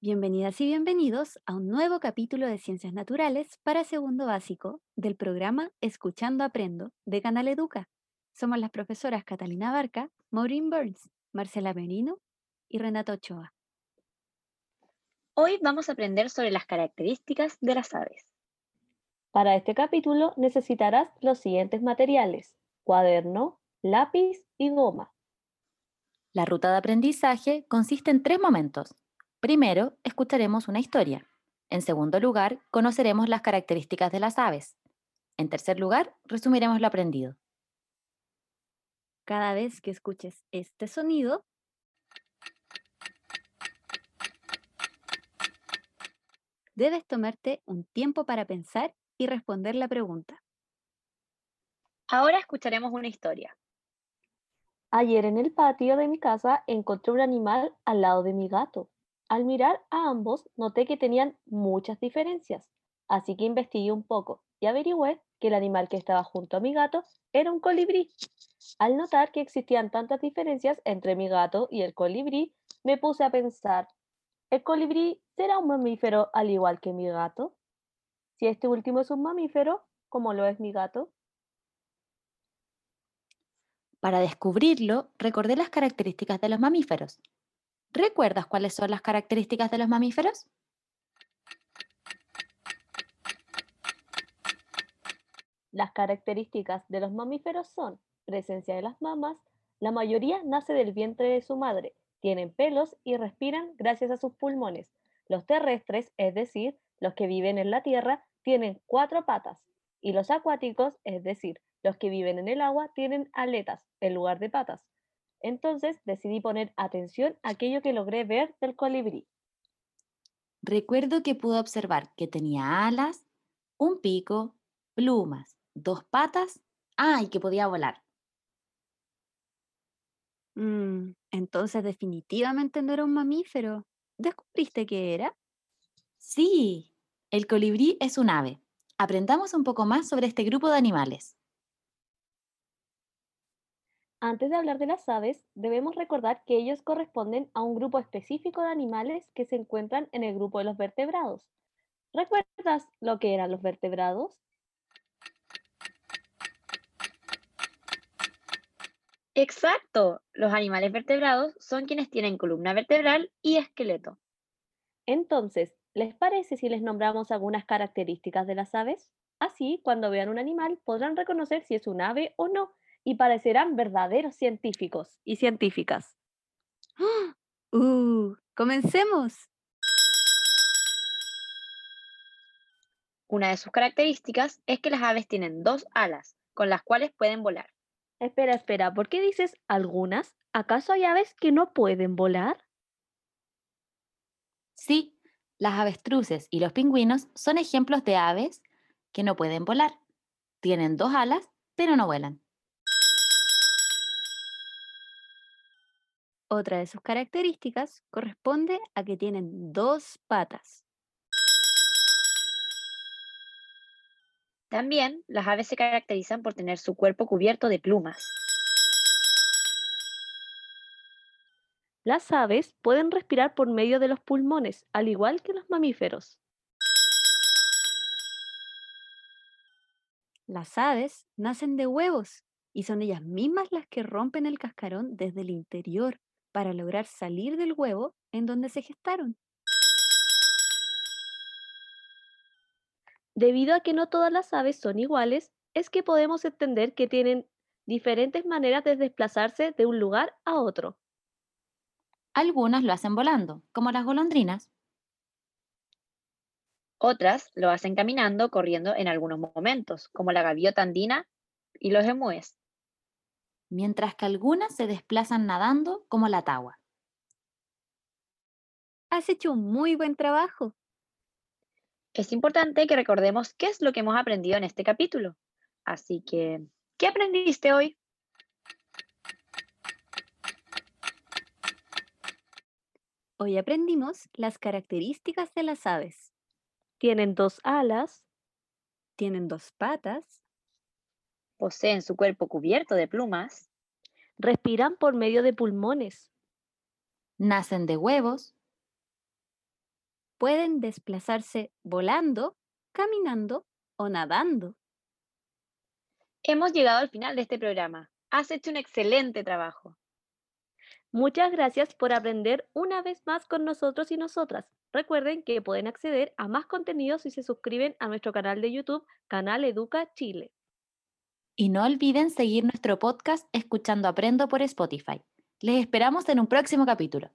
Bienvenidas y bienvenidos a un nuevo capítulo de Ciencias Naturales para segundo básico del programa Escuchando Aprendo de Canal Educa. Somos las profesoras Catalina Barca, Maureen Burns, Marcela Merino y Renata Ochoa. Hoy vamos a aprender sobre las características de las aves. Para este capítulo necesitarás los siguientes materiales, cuaderno, lápiz y goma. La ruta de aprendizaje consiste en tres momentos. Primero, escucharemos una historia. En segundo lugar, conoceremos las características de las aves. En tercer lugar, resumiremos lo aprendido. Cada vez que escuches este sonido, debes tomarte un tiempo para pensar y responder la pregunta. Ahora escucharemos una historia. Ayer en el patio de mi casa encontré un animal al lado de mi gato. Al mirar a ambos noté que tenían muchas diferencias, así que investigué un poco y averigüé que el animal que estaba junto a mi gato era un colibrí. Al notar que existían tantas diferencias entre mi gato y el colibrí, me puse a pensar, ¿el colibrí será un mamífero al igual que mi gato? Si este último es un mamífero, ¿cómo lo es mi gato? Para descubrirlo, recordé las características de los mamíferos. ¿Recuerdas cuáles son las características de los mamíferos? Las características de los mamíferos son presencia de las mamas, la mayoría nace del vientre de su madre, tienen pelos y respiran gracias a sus pulmones. Los terrestres, es decir, los que viven en la tierra, tienen cuatro patas y los acuáticos, es decir, los que viven en el agua, tienen aletas en lugar de patas. Entonces decidí poner atención a aquello que logré ver del colibrí. Recuerdo que pude observar que tenía alas, un pico, plumas, dos patas, ah, y que podía volar. Mm, entonces definitivamente no era un mamífero. ¿Descubriste qué era? Sí, el colibrí es un ave. Aprendamos un poco más sobre este grupo de animales. Antes de hablar de las aves, debemos recordar que ellos corresponden a un grupo específico de animales que se encuentran en el grupo de los vertebrados. ¿Recuerdas lo que eran los vertebrados? Exacto, los animales vertebrados son quienes tienen columna vertebral y esqueleto. Entonces, ¿les parece si les nombramos algunas características de las aves? Así, cuando vean un animal, podrán reconocer si es un ave o no y parecerán verdaderos científicos y científicas. ¡Uh! ¡Comencemos! Una de sus características es que las aves tienen dos alas, con las cuales pueden volar. Espera, espera, ¿por qué dices algunas? ¿Acaso hay aves que no pueden volar? Sí, las avestruces y los pingüinos son ejemplos de aves que no pueden volar. Tienen dos alas, pero no vuelan. Otra de sus características corresponde a que tienen dos patas. También las aves se caracterizan por tener su cuerpo cubierto de plumas. Las aves pueden respirar por medio de los pulmones, al igual que los mamíferos. Las aves nacen de huevos y son ellas mismas las que rompen el cascarón desde el interior para lograr salir del huevo en donde se gestaron. Debido a que no todas las aves son iguales, es que podemos entender que tienen diferentes maneras de desplazarse de un lugar a otro. Algunas lo hacen volando, como las golondrinas. Otras lo hacen caminando, corriendo en algunos momentos, como la gaviota andina y los emúes. Mientras que algunas se desplazan nadando como la tagua. Has hecho un muy buen trabajo. Es importante que recordemos qué es lo que hemos aprendido en este capítulo. Así que, ¿qué aprendiste hoy? Hoy aprendimos las características de las aves. Tienen dos alas, Tienen dos patas, Poseen su cuerpo cubierto de plumas, respiran por medio de pulmones, Nacen de huevos, pueden desplazarse volando, caminando o nadando. Hemos llegado al final de este programa. Has hecho un excelente trabajo. Muchas gracias por aprender una vez más con nosotros y nosotras. Recuerden que pueden acceder a más contenido si se suscriben a nuestro canal de YouTube, Canal Educa Chile. Y no olviden seguir nuestro podcast Escuchando Aprendo por Spotify. Les esperamos en un próximo capítulo.